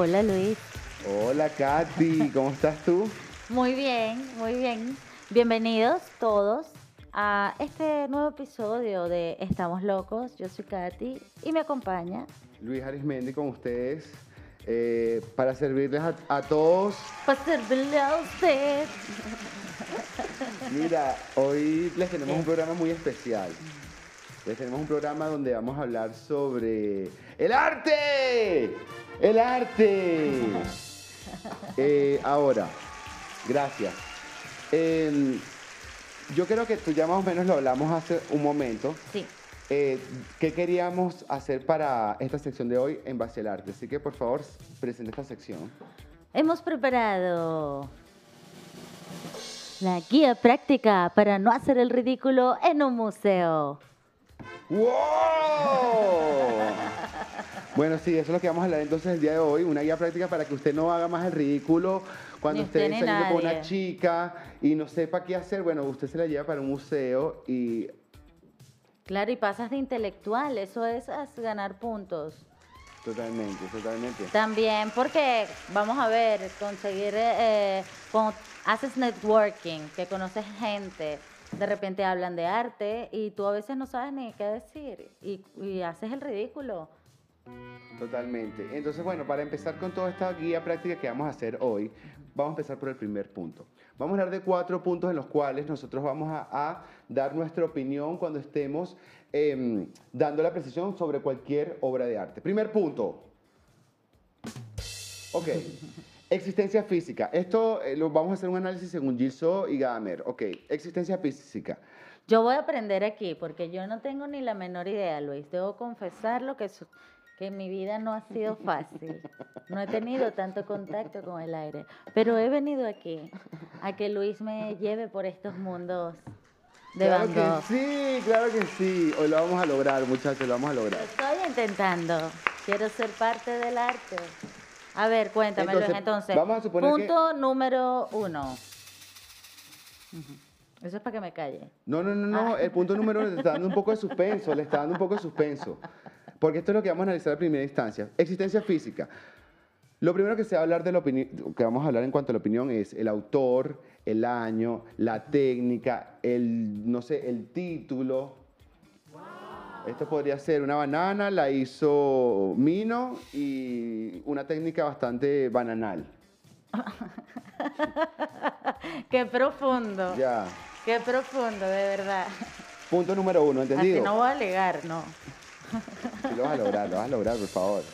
Hola Luis. Hola Katy, ¿cómo estás tú? Muy bien, muy bien. Bienvenidos todos a este nuevo episodio de Estamos Locos. Yo soy Katy y me acompaña Luis Arismendi con ustedes eh, para servirles a, a todos. para servirle a usted. Mira, hoy les tenemos un programa muy especial. Tenemos un programa donde vamos a hablar sobre el arte. El arte. Eh, ahora, gracias. Em, yo creo que tú ya más o menos lo hablamos hace un momento. Sí. Eh, ¿Qué queríamos hacer para esta sección de hoy en base al arte? Así que por favor, presente esta sección. Hemos preparado la guía práctica para no hacer el ridículo en un museo. ¡Wow! Bueno, sí, eso es lo que vamos a hablar entonces el día de hoy. Una guía práctica para que usted no haga más el ridículo cuando Ni usted esté saliendo con una nadie. chica y no sepa qué hacer. Bueno, usted se la lleva para un museo y Claro, y pasas de intelectual, eso es ganar puntos. totalmente, totalmente. También porque, vamos a ver, conseguir, eh, cuando haces networking, que conoces gente, de repente hablan de arte y tú a veces no sabes ni qué decir y, haces el ridículo. Totalmente. Entonces, bueno, para empezar con toda esta guía práctica que vamos a hacer hoy, vamos a empezar por el primer punto. Vamos a hablar de cuatro puntos en los cuales nosotros vamos a, a dar nuestra opinión cuando estemos em, dando la precisión sobre cualquier obra de arte. Primer punto. Ok. Existencia física. Esto eh, lo vamos a hacer un análisis según Gilso y Gamer. Ok. Existencia física. Yo voy a aprender aquí porque yo no tengo ni la menor idea, Luis. Debo confesarlo que, su- que mi vida no ha sido fácil. No he tenido tanto contacto con el aire. Pero he venido aquí a que Luis me lleve por estos mundos de claro Van que sí, claro que sí. Hoy lo vamos a lograr, muchachos, lo vamos a Lo lograr. estoy intentando. Quiero ser parte del arte. A ver, cuéntamelo Entonces, entonces. vamos a suponer que- Punto número uno. Eso es para que me calle. No, no, no, no. El punto número uno le está dando un poco de suspenso, le está dando un poco de suspenso. Porque esto es lo que vamos a analizar a primera instancia. Existencia física. Lo primero que se va a hablar de la opinión, que vamos a hablar en cuanto a la opinión es el autor, el año, la técnica, el, no sé, el título. Esto podría ser una banana, la hizo Mino y una técnica bastante bananal. Qué profundo. Ya. Qué profundo, de verdad. Punto número uno, Así ¿entendido? no voy a alegar, no. Sí, lo vas a lograr, lo vas a lograr, por favor.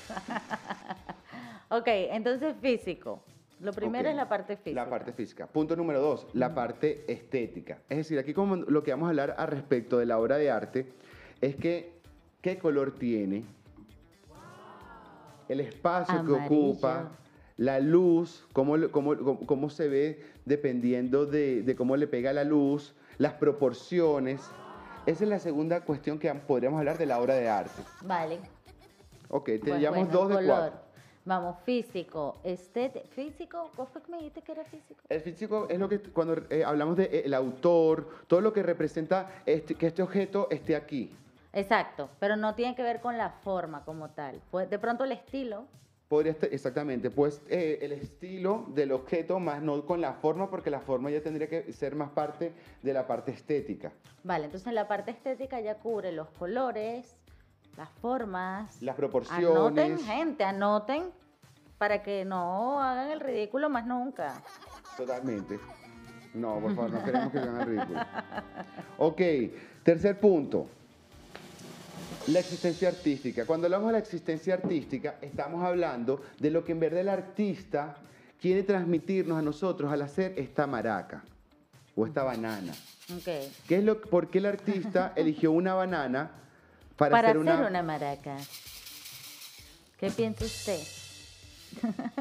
Ok, entonces físico. Lo primero es la parte física. La parte física. Punto número dos, la parte estética. Es decir, aquí como lo que vamos a hablar al respecto de la obra de arte es que qué color tiene, el espacio que ocupa, la luz, cómo, cómo- cómo- cómo se ve dependiendo de, de cómo le pega la luz, las proporciones. Esa es la segunda cuestión que podríamos hablar de la obra de arte. Vale. Ok, Pues teníamos bueno, dos de color. cuatro. Vamos, físico, estético. ¿Físico? ¿Cómo fue que me dijiste que era físico? El físico es lo que cuando eh, hablamos de eh, el autor, todo lo que representa este- que este objeto esté aquí. Exacto, pero no tiene que ver con la forma como tal. Pues de pronto el estilo. Podría estar, exactamente, pues eh, el estilo del objeto más no con la forma, porque la forma ya tendría que ser más parte de la parte estética. Vale, entonces la parte estética ya cubre los colores, las formas. Las proporciones. Anoten, gente, anoten para que no hagan el ridículo más nunca. Totalmente. No, por favor, no queremos que hagan el ridículo. Ok, tercer punto. La existencia artística. Cuando hablamos de la existencia artística, estamos hablando de lo que en verdad el artista quiere transmitirnos a nosotros al hacer esta maraca o esta banana. ¿Qué es lo, ¿Por qué el artista eligió una banana para, Para, hacer hacer una, una... maraca. ¿Qué piensa usted?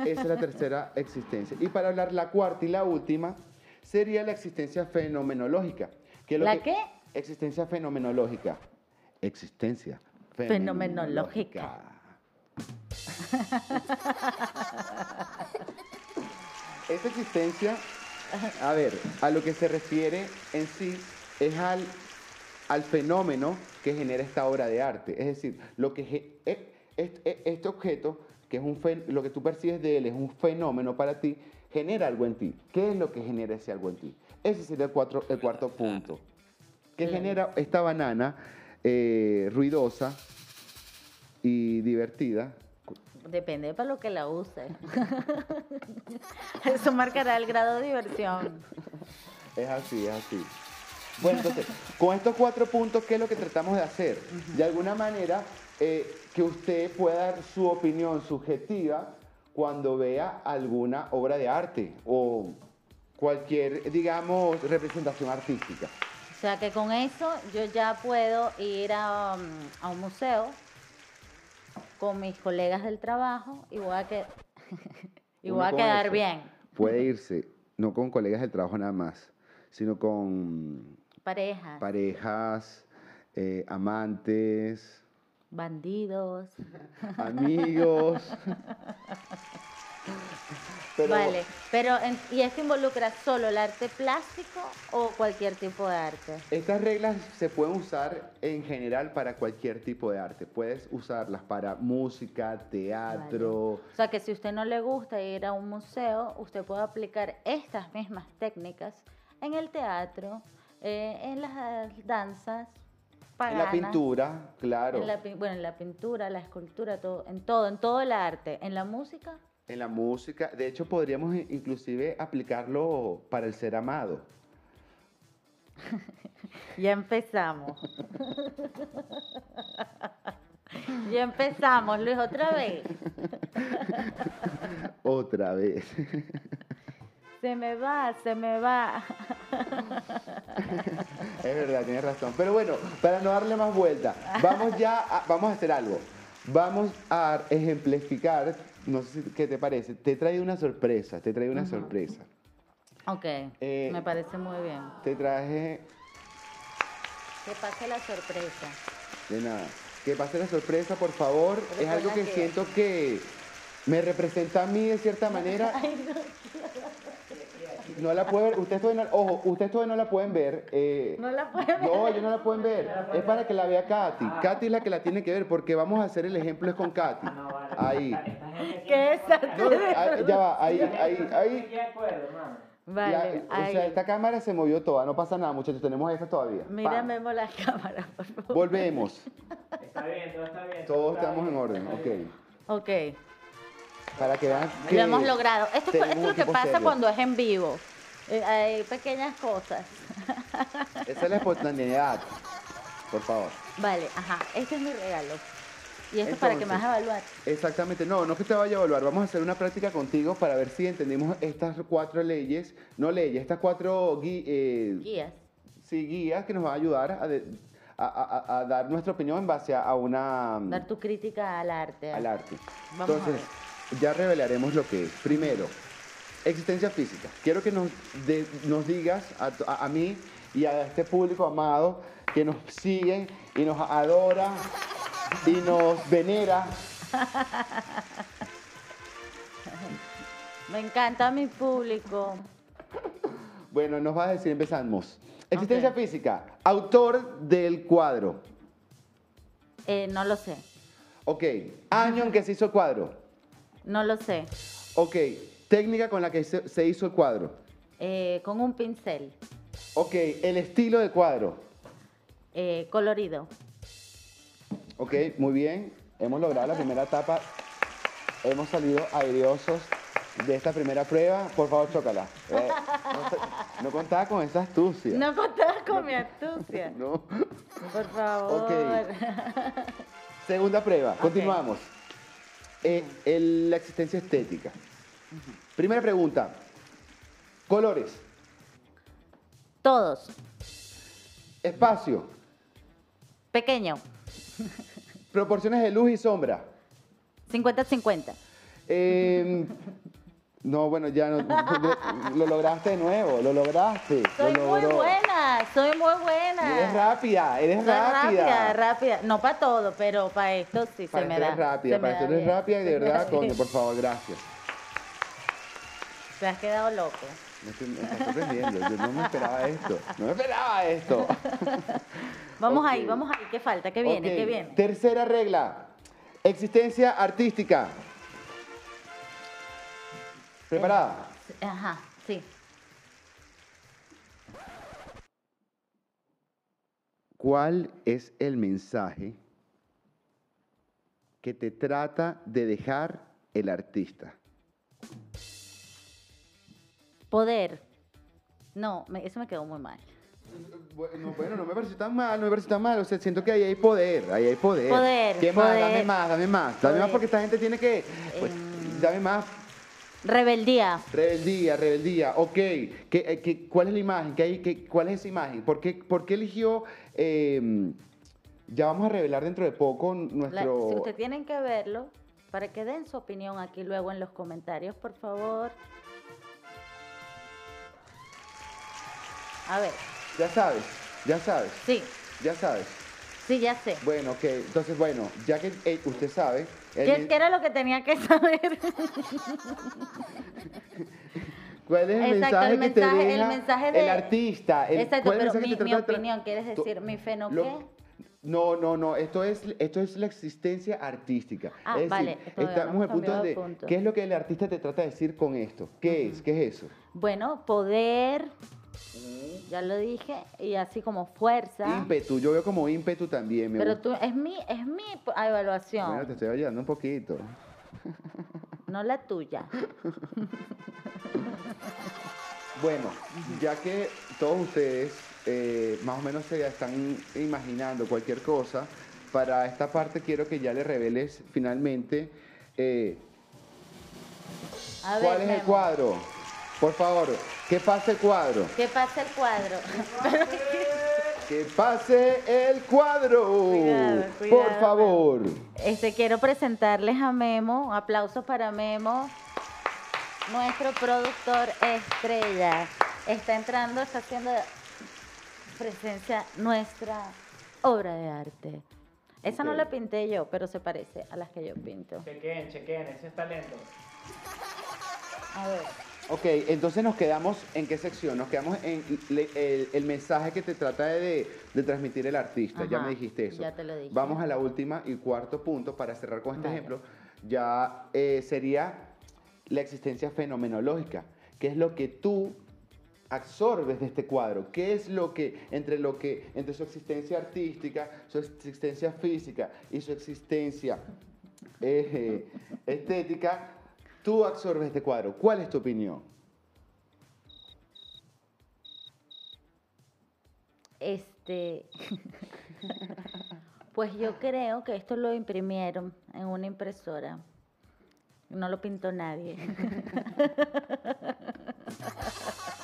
Esa es la tercera existencia. Y para hablar la cuarta y la última, sería la existencia fenomenológica. que es lo ¿La que- qué? Existencia fenomenológica. Existencia Fenomenológica. Esta existencia, a ver, a lo que se refiere en sí es al, al fenómeno que genera esta obra de arte. Es decir, lo que e- este, e- este objeto que es un fen- lo que tú percibes de él es un fenómeno para ti, genera algo en ti. ¿Qué es lo que genera ese algo en ti? Ese sería el, cuatro- el cuarto punto. ¿Qué genera esta banana eh, ruidosa y divertida? Depende de para lo que la use. Eso marcará el grado de diversión. Es así, es así. Bueno, entonces, con estos cuatro puntos, ¿qué es lo que tratamos de hacer? De alguna manera, eh, que usted pueda dar su opinión subjetiva cuando vea alguna obra de arte o cualquier, digamos, representación artística. O sea que con eso yo ya puedo ir a, um, a un museo con mis colegas del trabajo y voy a, que- y voy a quedar eso bien. Puede irse, no con colegas del trabajo nada más, sino con Parejas, parejas, eh, amantes, bandidos. amigos. Pero- Vale, pero en- ¿y esto involucra solo el arte plástico o cualquier tipo de arte? Estas reglas se pueden usar en general para cualquier tipo de arte. Puedes usarlas para música, teatro. O sea que si usted no le gusta ir a un museo, usted puede aplicar estas mismas técnicas en el teatro, eh, en las danzas, En la pintura, claro. en la bueno, en la pintura, la escultura, todo, en todo, en todo el arte, en la música. En la música. De hecho, podríamos inclusive aplicarlo para el ser amado. Ya empezamos. ya empezamos, Luis, otra vez. Otra vez. Se me va, se me va. es verdad, tienes razón. Pero bueno, para no darle más vuelta, vamos ya a, vamos a hacer algo. Vamos a ejemplificar, no sé si- qué te parece. Te traído una sorpresa, te traído una sorpresa. Ok, Eh, me parece muy bien. Te traje Que pase la sorpresa. De nada. Que pase la sorpresa, por favor. Pero es algo que siento que me representa a mí de cierta manera. No la pueden ver. Ustedes todavía no, ojo, ustedes todavía no la pueden ver. eh, No la pueden ver. no, ellos no la pueden ver. Es para que la vea Katy. Katy es la que la tiene que ver porque vamos a hacer el ejemplo es con Katy. Ahí. ¿Qué es No, ahí, ya va, ahí, ahí, ahí. Vale, Ya, o ahí. sea, esta cámara se movió toda, no pasa nada, muchachos, tenemos esta todavía. Mira. Memo, la cámara, por favor. Volvemos. Está bien, todo está bien. Todos está estamos en bien. orden, ok. Ok, Para que vean que lo hemos logrado. Esto, es- tenemos esto es un lo que equipo pasa serio. cuando es en vivo. Eh, hay pequeñas cosas. Esa es la espontaneidad. Por favor. Vale, ajá, este es mi regalo. Y esto es para que me vas a evaluar. Exactamente. No, no es que te vaya a evaluar. Vamos a hacer una práctica contigo para ver si entendimos estas cuatro leyes. No leyes, estas cuatro gui- eh, Guías. sí, guías que nos van a ayudar a, de- a- a- a- a dar nuestra opinión en base a una, Dar tu crítica al arte. al arte. Vamos a Entonces, ya revelaremos lo que es. Primero, existencia física. Quiero que nos, de- nos digas a, tu- a- a mí y a este público amado que nos sigue y nos adora y nos venera. Me encanta mi público. Bueno, nos vas a decir, empezamos. Existencia física. Autor del cuadro. Eh, no lo sé. Ok. Año en que se hizo cuadro. No lo sé. Ok. Técnica con la que se, se hizo el cuadro. Eh, con un pincel. Ok. El estilo del cuadro. eh, colorido. Ok, muy bien. Hemos logrado la primera etapa. Hemos salido airiosos de esta primera prueba. Por favor, chócala. Eh, no, no contaba con esa astucia. No contabas con mi astucia. No. Por favor. Ok. Segunda prueba. Continuamos. Eh, el- la existencia estética. Primera pregunta. Colores. Todos. Espacio. Pequeño. Proporciones de luz y sombra. 50-50. Eh, no, bueno, ya no, lo, lo lograste de nuevo, lo lograste. Soy lo muy buena, soy muy Y buena. eres rápida, eres Soy rápida. rápida, rápida. No para todo, pero para esto sí Para se me da. eres rápida, para esto eres rápida y de verdad, coño, por favor, gracias. Te has quedado loco. Me, estoy, me está sorprendiendo, yo no me esperaba esto, no me esperaba esto. Vamos ahí, vamos ahí. ¿Qué falta? ¿Qué viene? Ok, ¿Qué viene? Tercera regla, existencia artística. ¿Preparada? Ajá, sí. ¿Cuál es el mensaje que te trata de dejar el artista? Poder. No, me- eso me quedó muy mal. Bueno, bueno, no me parece tan mal, no me parece tan mal. O sea, siento que ahí hay poder, ahí hay poder. Poder, ¿Qué más? poder. Dame más, dame más. Dame más Poder. porque esta gente tiene que... pues, Em. dame más. Rebeldía. Rebeldía, rebeldía. Ok. ¿Qué, eh, qué- cuál es la imagen? ¿Qué hay, qué- ¿Cuál es esa imagen? ¿Por qué, por qué eligió... eh, ya vamos a revelar dentro de poco La- nuestro... si ustedes tienen que verlo, para que den su opinión aquí luego en los comentarios, por favor. A ver, Ya sabes, ya sabes, sí, ya sabes. Sí, ya sé. Bueno, ok. Entonces, bueno, ya que eh, usted sabe... el ¿Qué, men- qué era lo que tenía que saber? ¿Cuál es el Exacto, el mensaje que te mensaje- el deja mensaje de- el artista? El- Exacto, ¿cuál es el pero mensaje mi, que te mi trata de tra- opinión, ¿quieres decir mi fe no lo- qué? No, no, no, esto es, esto es la existencia artística. Ah, es decir, vale, todavía no estamos en hemos el punto cambiado de punto. ¿qué es lo que el artista te trata de decir con esto? ¿Qué es? ¿Qué es eso? Bueno, poder, ya lo dije, y así como fuerza. Ímpetu, yo veo como ímpetu también. Me Pero gusta. tú, es mi, es mi evaluación, Bueno, te estoy ayudando un poquito. no la tuya. Bueno, ya que todos ustedes eh, más o menos se están imaginando cualquier cosa, para esta parte quiero que ya le reveles finalmente eh, A ver, cuál es el cuadro. Por favor, que pase el cuadro. ¿Qué pasa el cuadro? Que pase el cuadro. Cuidado, Por favor. Este, quiero presentarles a Memo, aplausos para Memo, nuestro productor estrella. Está entrando, está haciendo presencia nuestra obra de arte. Esa no la pinté yo, pero se parece a las que yo pinto. Chequen, chequen, ese es talento. A ver. Ok, entonces nos quedamos en qué sección? Nos quedamos en le- el, el mensaje que te trata de, de transmitir el artista. ya Ajá, me dijiste eso. ya te lo dije. Vamos a la última y cuarto punto para cerrar con este Vale. ejemplo. Ya eh, sería la existencia fenomenológica. ¿Qué es lo que tú absorbes de este cuadro? ¿Qué es lo que entre lo que entre su existencia artística, su existencia física y su existencia eh, estética, tú absorbes este cuadro? ¿Cuál es tu opinión? Este. pues yo creo que esto lo imprimieron en una impresora. No lo pintó nadie.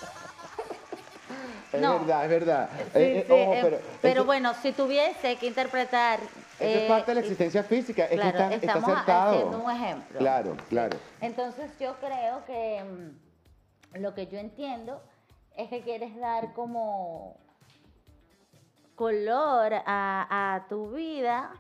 Es No. verdad, es verdad. Sí, Eh, eh, sí, ojo, eh, pero, bueno, si tuviese que interpretar. esto es parte de la existencia física. Es claro, que está, está estamos haciendo un ejemplo. Claro, claro. Entonces yo creo que mm, lo que yo entiendo es que quieres dar como color a, a tu vida.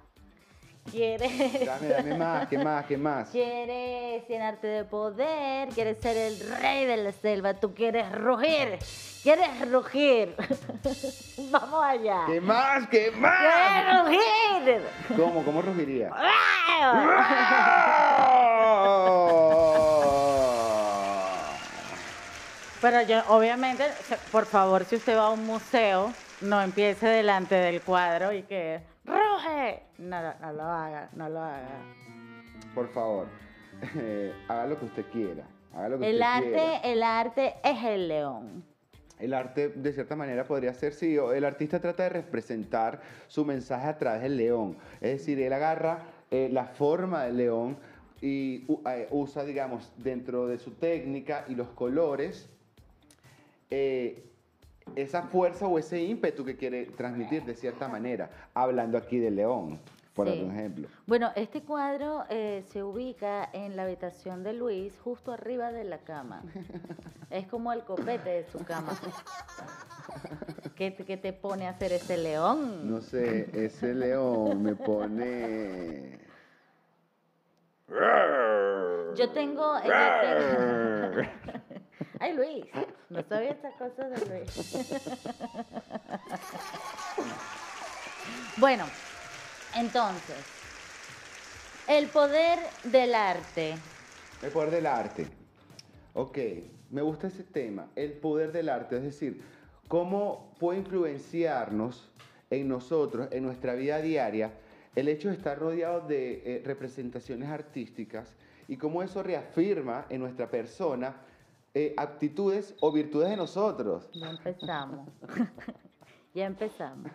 Quieres, Dame, dame más, ¿qué más, qué más? quieres llenarte de poder, quieres ser el rey de la selva, tú quieres rugir, quieres rugir. Vamos allá. ¿Qué más, qué más? ¡Quieres rugir! ¿Cómo, cómo rugiría? Pero yo, obviamente, por favor, si usted va a un museo, no empiece delante del cuadro y que ¡Ruge! No, no, no lo haga, no lo haga. Por favor, eh, haga lo que usted quiera. Haga lo que El usted arte, quiera. el arte es el león. El arte, de cierta manera, podría ser, sí, o el artista trata de representar su mensaje a través del león. Es decir, él agarra eh, la forma del león y eh, usa, digamos, dentro de su técnica y los colores, eh, esa fuerza o ese ímpetu que quiere transmitir de cierta manera, hablando aquí del león, por Sí. ejemplo. Bueno, este cuadro eh, se ubica en la habitación de Luis, justo arriba de la cama. Es como el copete de su cama. ¿Qué, te- qué te pone a hacer ese león? No sé, ese león me pone... Yo tengo... Ay, Luis, no sabía estas cosas de Luis. bueno, entonces, el poder del arte. El poder del arte. Ok, me gusta ese tema, el poder del arte, es decir, cómo puede influenciarnos en nosotros, en nuestra vida diaria, el hecho de estar rodeado de eh, representaciones artísticas y cómo eso reafirma en nuestra persona eh, actitudes o virtudes de nosotros. Ya empezamos. ya empezamos.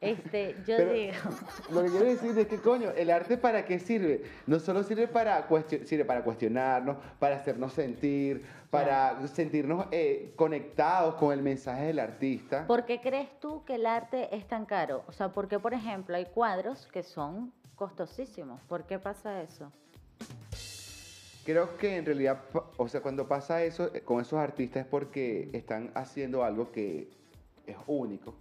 Este, yo Pero digo, Lo que quiero decir es que, coño, ¿el arte para qué sirve? No solo sirve para, sirve para cuestionarnos, para hacernos sentir, para sentirnos eh, conectados con el mensaje del artista. ¿por qué crees tú que el arte es tan caro? O sea, ¿por qué, por ejemplo, hay cuadros que son costosísimos? ¿Por qué pasa eso? Creo que en realidad, o sea, cuando pasa eso eh, con esos artistas es porque están haciendo algo que es único,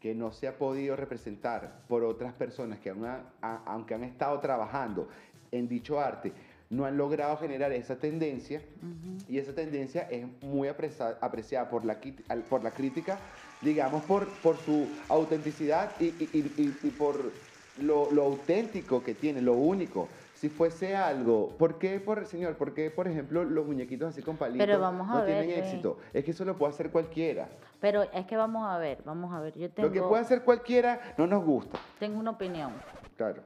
que no se ha podido representar por otras personas que aún ha- a- aunque han estado trabajando en dicho arte, no han logrado generar esa tendencia y esa tendencia es muy apresa- apreciada por la, por la crítica, digamos, por, por su autenticidad y, y- y- y- y por lo, lo auténtico que tiene, lo único. Si fuese algo, ¿por qué, por, señor, por qué, por ejemplo, los muñequitos así con palitos Pero vamos a no ver, tienen Luis. éxito? Es que eso lo puede hacer cualquiera. Pero es que vamos a ver, vamos a ver, yo tengo, Lo que puede hacer cualquiera no nos gusta. tengo una opinión. Claro.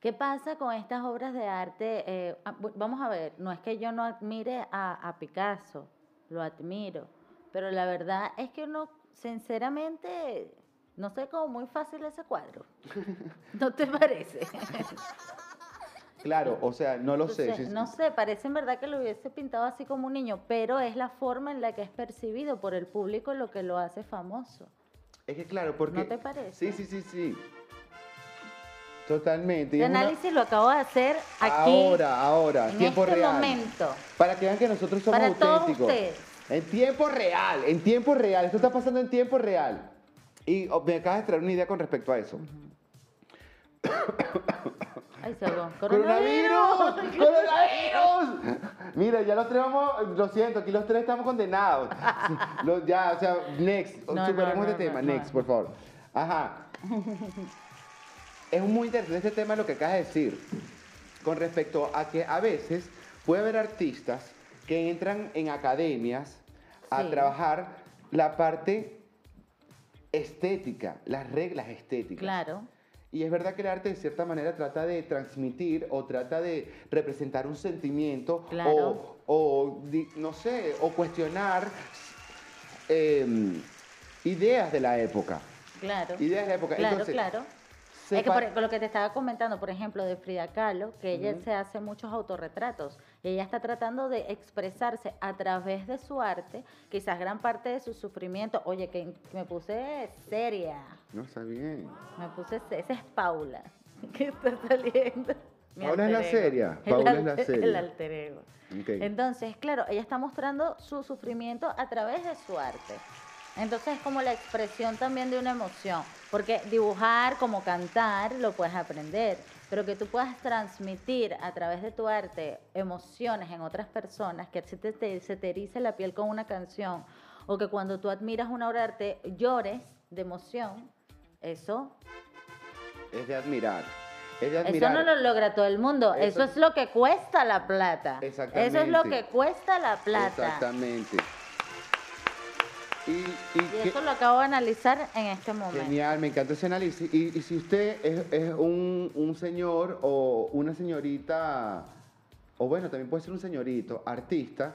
¿Qué pasa con estas obras de arte? Eh, ah, vamos a ver, no es que yo no admire a, a Picasso, lo admiro, pero la verdad es que uno, sinceramente, no sé, como muy fácil ese cuadro. ¿No te parece? Claro, o sea, no lo sé. Entonces, no sé, parece en verdad que lo hubiese pintado así como un niño, pero es la forma en la que es percibido por el público lo que lo hace famoso. Es que claro, porque... ¿No te parece? Sí, sí, sí, sí. Totalmente. una- análisis lo acabo de hacer aquí, Ahora, ahora, en tiempo este real. momento. Para que vean que nosotros somos Para todos auténticos. ustedes. En tiempo real, en tiempo real. Esto está pasando en tiempo real. Y oh, me acabas de traer una idea con respecto a eso. Se ahogó. ¡Coronavirus! ¡Coronavirus! Mira, ya los tres vamos, lo siento, aquí los tres estamos condenados. Ya, o sea, next, No, superemos no, este no, tema, no, next, por favor. Ajá. es muy interesante este tema lo que acabas de decir, con respecto a que a veces puede haber artistas que entran en academias a Sí. trabajar la parte estética, las reglas estéticas. Claro. Y es verdad que el arte de cierta manera trata de transmitir o trata de representar un sentimiento Claro. o, o no sé, o cuestionar em, ideas de la época. Claro. Ideas de la época. Claro, Entonces, claro. Se Es que por, con lo que te estaba comentando, por ejemplo, de Frida Kahlo, que ella se hace muchos autorretratos. Y ella está tratando de expresarse a través de su arte, quizás gran parte de su sufrimiento. Oye, que me puse seria. No, está bien. Me puse. se- Esa es Paula. Que está saliendo. Mi Paula es la seria, Paula es la seria. El alter ego. Entonces, claro, ella está mostrando su sufrimiento a través de su arte. Entonces es como la expresión también de una emoción, porque dibujar como cantar lo puedes aprender, pero que tú puedas transmitir a través de tu arte emociones en otras personas, que se te, te- se te erice la piel con una canción, o que cuando tú admiras una obra de arte llores de emoción, eso, Es de admirar. Eso no lo logra todo el mundo, Eso- eso, es lo que cuesta la plata. Eso es lo Exactamente. que cuesta la plata. Exactamente. Y, y Y que- eso lo acabo de analizar en este momento. Genial, me encanta ese análisis. Y, y si usted es, es un, un señor o una señorita, o bueno, también puede ser un señorito, artista,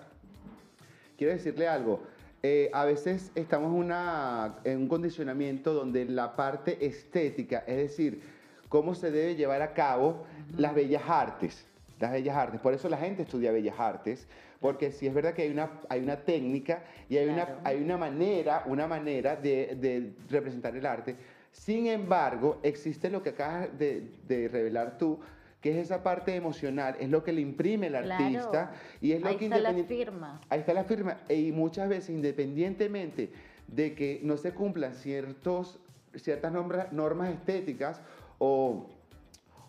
quiero decirle algo. Eh, a veces estamos una, en un condicionamiento donde la parte estética, es decir, cómo se debe llevar a cabo las bellas artes. Las bellas artes. Por eso la gente estudia bellas artes, porque sí es verdad que hay una, hay una técnica y hay, Claro. una, hay una manera, una manera de, de representar el arte. Sin embargo, existe lo que acabas de, de revelar tú, que es esa parte emocional, es lo que le imprime el Claro. artista y es lo Ahí que está la firma. Ahí está la firma. Y muchas veces, independientemente de que no se cumplan ciertos, ciertas normas, normas estéticas o,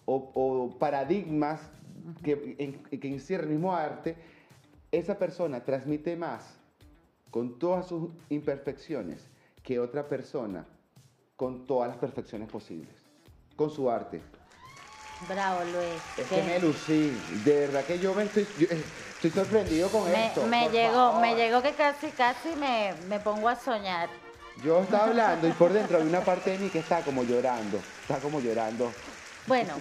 o- o paradigmas que, en- que encierra el mismo arte, esa persona transmite más con todas sus imperfecciones que otra persona con todas las perfecciones posibles, con su arte. Bravo, Luis. Es ¿Qué? que me lucí. De verdad que yo me estoy, yo, eh, estoy sorprendido con Me, esto. me llegó, favor. me llegó que casi, casi me, me pongo a soñar. Yo estaba hablando y por dentro había una parte de mí que está como llorando. Está como llorando. Bueno,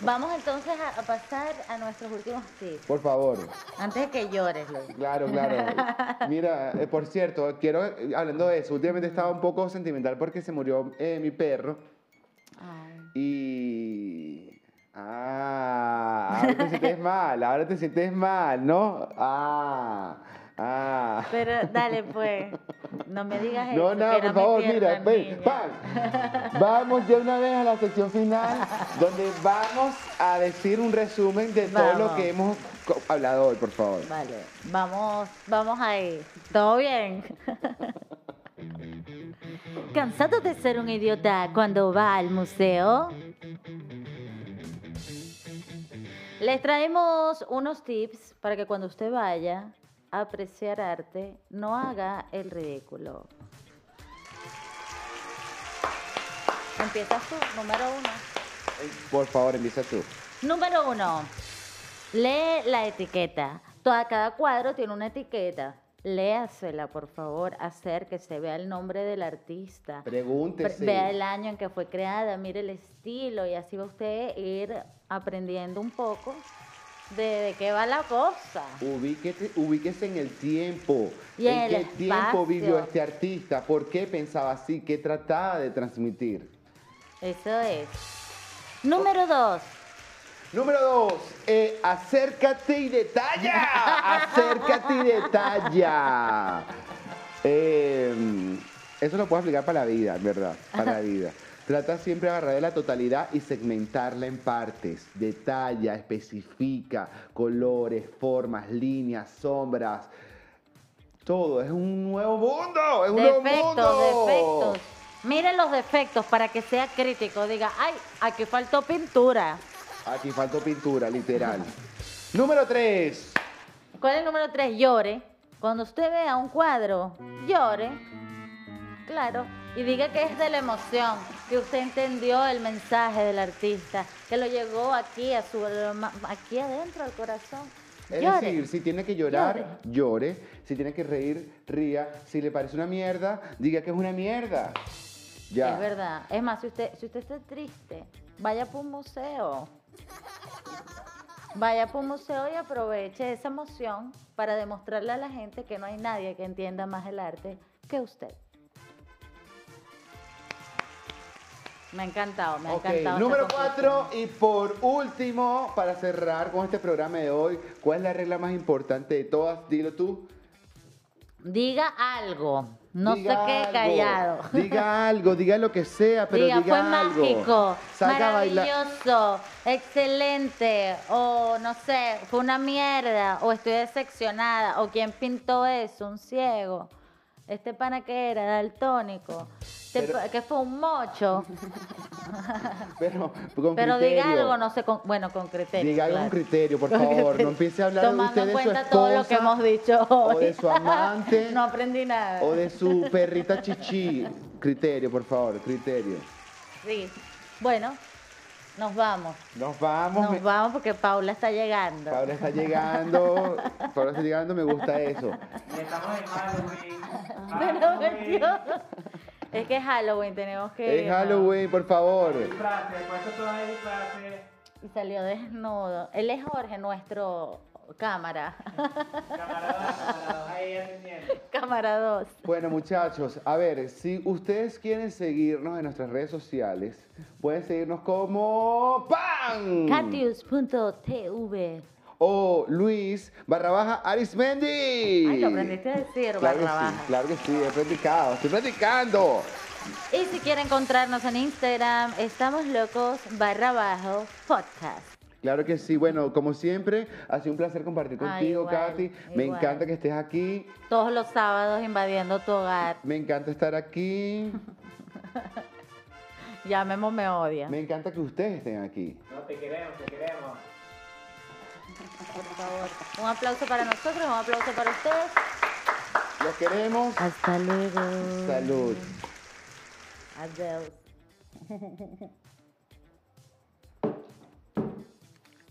vamos entonces a, a pasar a nuestros últimos tips. Por favor. Antes de que llores, Luis. Claro, claro. Mira, eh, por cierto, quiero, eh, hablando de eso, últimamente estaba un poco sentimental porque se murió eh, mi perro Ay. y... Ah, ahora te sientes mal, ahora te sientes mal, ¿no? Ah, ah. Pero dale, pues. No me digas eso. No, nada, era por favor, mira, ven. Vamos de una vez a la sección final, donde vamos a decir un resumen de todo lo que hemos hablado hoy, por favor. Vale, vamos, vamos ahí. ¿Todo bien? ¿Cansado de ser un idiota cuando va al museo? Les traemos unos tips para que cuando usted vaya apreciar arte, no haga el ridículo. Empiezas tú, número uno. Por favor, empieza tú. Número uno, lee la etiqueta. Toda, cada cuadro tiene una etiqueta. Léasela, por favor, hacer que se vea el nombre del artista. Pre- Pregúntese. Vea el año en que fue creada, mire el estilo y así va usted a ir aprendiendo un poco de, de qué va la cosa. Ubíquete- ubíquese en el tiempo. Y ¿En el qué tiempo vivió este artista? ¿Por qué pensaba así? ¿Qué trataba de transmitir? Eso es. Número dos, Número dos, eh, acércate y detalla. acércate y detalla. Eh, eso lo puedo aplicar para la vida, verdad, para la vida. Trata siempre de agarrar de la totalidad y segmentarla en partes. Detalla, especifica colores, formas, líneas, sombras. Todo, es un nuevo mundo, es un nuevo defectos, mundo. defectos. Mire los defectos para que sea crítico. Diga, ay, aquí faltó pintura. Aquí faltó pintura, literal. Número tres. ¿Cuál es el número tres? Llore. Cuando usted vea un cuadro, llore. Claro. Y diga que es de la emoción, que usted entendió el mensaje del artista, que lo llegó aquí, a su, aquí adentro del corazón. Es Llore. decir, si tiene que llorar, llore. Si tiene que reír, ría. Si le parece una mierda, diga que es una mierda. Ya. Es verdad. Es más, si usted, si usted está triste, vaya por un museo. Vaya por un museo y aproveche esa emoción para demostrarle a la gente que no hay nadie que entienda más el arte que usted. Me ha encantado, me ha encantado. número cuatro y por último, para cerrar con este programa de hoy, ¿cuál es la regla más importante de todas? Dilo tú. Diga algo. No Diga se quede callado. Diga algo, diga lo que sea, pero diga, diga, fue algo. mágico, Salga a bailar. maravilloso, excelente, o no sé, fue una mierda, o estoy decepcionada, o quién pintó eso, un ciego. Este pana que era daltónico, Pero- que fue un mocho. Pero con Pero criterio. diga algo, no sé, con- bueno, con criterio. Diga algo con claro. criterio, por Con favor. criterio. No empiece a hablar de Tomando usted en de su cuenta todo lo que esposa, hemos dicho o hoy. de su amante. no aprendí nada. O de su perrita chichi. Criterio, por favor, criterio. Sí. Bueno, nos vamos. Nos vamos. Nos vamos porque Paula está llegando. Paula está llegando. Paula está llegando, me gusta eso. Y estamos en Halloween. Pero. Es que es Halloween, tenemos que. Es Halloween, por favor. Disfraces, puesto todas las disfraces. Y salió desnudo. Él es Jorge, nuestro cámara. Cámara 2. Bueno, muchachos, a ver, si ustedes quieren seguirnos en nuestras redes sociales, pueden seguirnos como ¡PAN! Catius.tv. O Luis barra baja Arismendi. Ay, lo aprendiste a decir, Claro que barra sí, baja. claro que sí, he practicado, estoy practicando. Y si quieren encontrarnos en Instagram, estamos locos barra bajo podcast. Claro que sí, bueno, como siempre, ha sido un placer compartir Ay, contigo, igual, Katy. Me igual. encanta que estés aquí, Todos los sábados invadiendo tu hogar. me encanta estar aquí, Ya Memo me odia. me encanta que ustedes estén aquí. No, te queremos, te queremos. Por favor. Un aplauso para nosotros, un aplauso para ustedes. Los queremos. Hasta luego. Salud. Adiós.